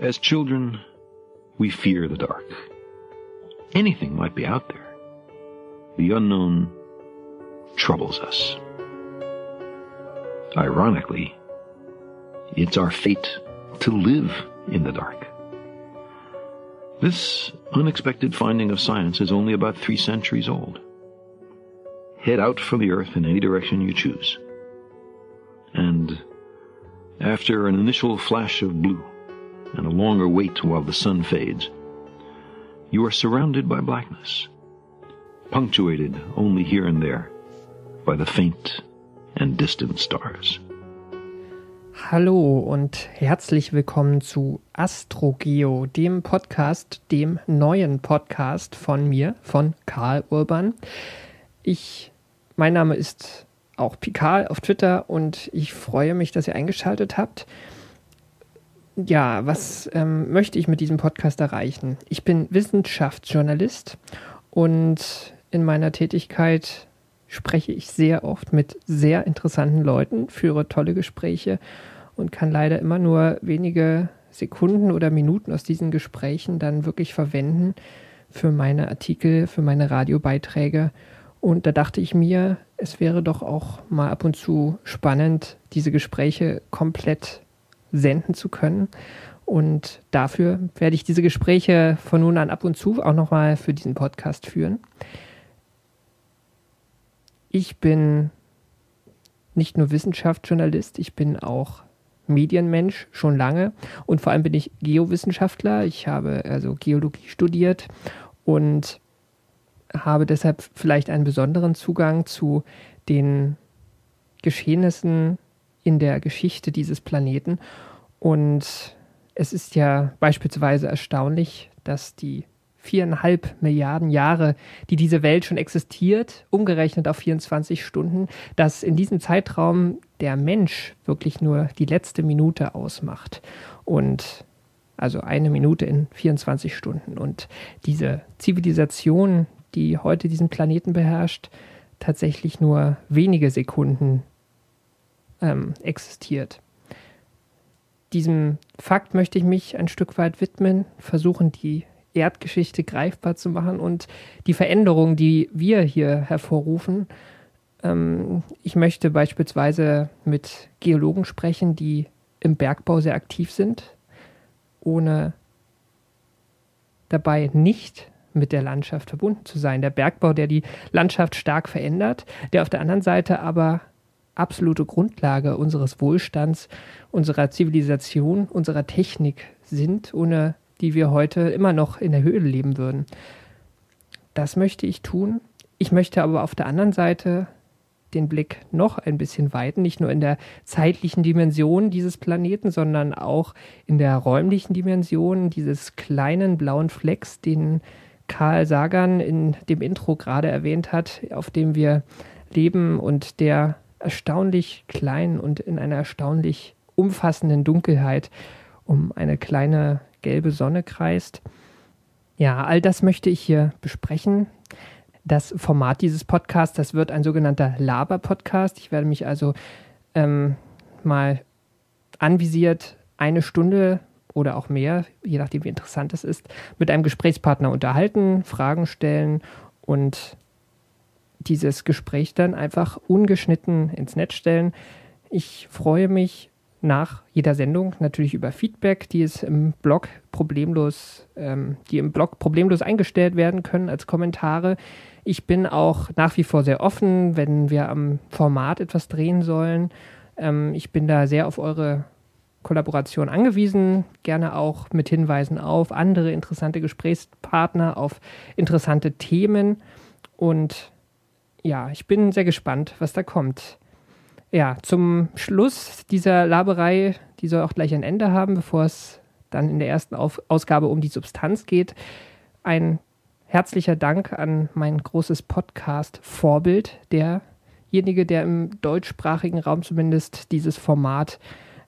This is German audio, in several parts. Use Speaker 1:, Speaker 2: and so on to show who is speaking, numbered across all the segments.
Speaker 1: As children, we fear the dark. Anything might be out there. The unknown troubles us. Ironically, it's our fate to live in the dark. This unexpected finding of science is only about three centuries old. Head out from the earth in any direction you choose. And after an initial flash of blue and a longer wait while the sun fades, you are surrounded by blackness, punctuated only here and there by the faint and distant stars.
Speaker 2: Hallo und herzlich willkommen zu Astrogeo, dem Podcast, dem neuen Podcast von mir, von Karl Urban. Ich, mein Name ist auch Pikal auf Twitter und ich freue mich, dass ihr eingeschaltet habt. Ja, was ähm, möchte ich mit diesem Podcast erreichen? Ich bin Wissenschaftsjournalist und in meiner Tätigkeit spreche ich sehr oft mit sehr interessanten Leuten, führe tolle Gespräche und kann leider immer nur wenige Sekunden oder Minuten aus diesen Gesprächen dann wirklich verwenden für meine Artikel, für meine Radiobeiträge. Und da dachte ich mir, es wäre doch auch mal ab und zu spannend, diese Gespräche komplett senden zu können. Und dafür werde ich diese Gespräche von nun an ab und zu auch nochmal für diesen Podcast führen. Ich bin nicht nur Wissenschaftsjournalist, ich bin auch Medienmensch schon lange und vor allem bin ich Geowissenschaftler. Ich habe also Geologie studiert und habe deshalb vielleicht einen besonderen Zugang zu den Geschehnissen in der Geschichte dieses Planeten. Und es ist ja beispielsweise erstaunlich, dass die viereinhalb Milliarden Jahre, die diese Welt schon existiert, umgerechnet auf 24 Stunden, dass in diesem Zeitraum der Mensch wirklich nur die letzte Minute ausmacht. Und also eine Minute in 24 Stunden. Und diese Zivilisation, die heute diesen Planeten beherrscht, tatsächlich nur wenige Sekunden ähm, existiert. Diesem Fakt möchte ich mich ein Stück weit widmen, versuchen die Erdgeschichte greifbar zu machen und die Veränderungen, die wir hier hervorrufen. Ähm, ich möchte beispielsweise mit Geologen sprechen, die im Bergbau sehr aktiv sind, ohne dabei nicht mit der Landschaft verbunden zu sein. Der Bergbau, der die Landschaft stark verändert, der auf der anderen Seite aber absolute Grundlage unseres Wohlstands, unserer Zivilisation, unserer Technik sind, ohne die wir heute immer noch in der Höhle leben würden. Das möchte ich tun. Ich möchte aber auf der anderen Seite den Blick noch ein bisschen weiten, nicht nur in der zeitlichen Dimension dieses Planeten, sondern auch in der räumlichen Dimension dieses kleinen blauen Flecks, den Karl Sagan in dem Intro gerade erwähnt hat, auf dem wir leben und der erstaunlich klein und in einer erstaunlich umfassenden Dunkelheit um eine kleine gelbe Sonne kreist. Ja, all das möchte ich hier besprechen. Das Format dieses Podcasts, das wird ein sogenannter Laber-Podcast. Ich werde mich also ähm, mal anvisiert eine Stunde oder auch mehr, je nachdem wie interessant es ist, mit einem Gesprächspartner unterhalten, Fragen stellen und dieses Gespräch dann einfach ungeschnitten ins Netz stellen. Ich freue mich nach jeder Sendung natürlich über Feedback, die es im Blog problemlos, ähm, die im Blog problemlos eingestellt werden können als Kommentare. Ich bin auch nach wie vor sehr offen, wenn wir am Format etwas drehen sollen. Ähm, ich bin da sehr auf eure Kollaboration angewiesen, gerne auch mit Hinweisen auf andere interessante Gesprächspartner, auf interessante Themen. Und ja, ich bin sehr gespannt, was da kommt. Ja, zum Schluss dieser Laberei, die soll auch gleich ein Ende haben, bevor es dann in der ersten Auf Ausgabe um die Substanz geht. Ein herzlicher Dank an mein großes Podcast-Vorbild, derjenige, der im deutschsprachigen Raum zumindest dieses Format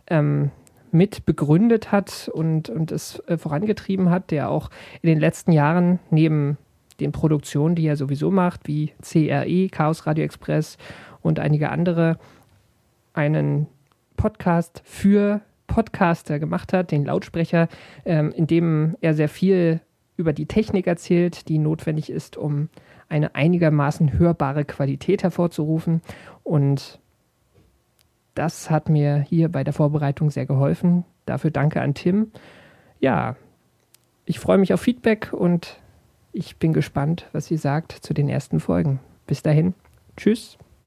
Speaker 2: ähm, mit begründet hat und, und es äh, vorangetrieben hat, der auch in den letzten Jahren neben den Produktionen, die er sowieso macht, wie CRE, Chaos Radio Express und einige andere, einen Podcast für Podcaster gemacht hat, den Lautsprecher, ähm, in dem er sehr viel über die Technik erzählt, die notwendig ist, um eine einigermaßen hörbare Qualität hervorzurufen. Und das hat mir hier bei der Vorbereitung sehr geholfen. Dafür danke an Tim. Ja, ich freue mich auf Feedback und ich bin gespannt, was sie sagt zu den ersten Folgen. Bis dahin, tschüss.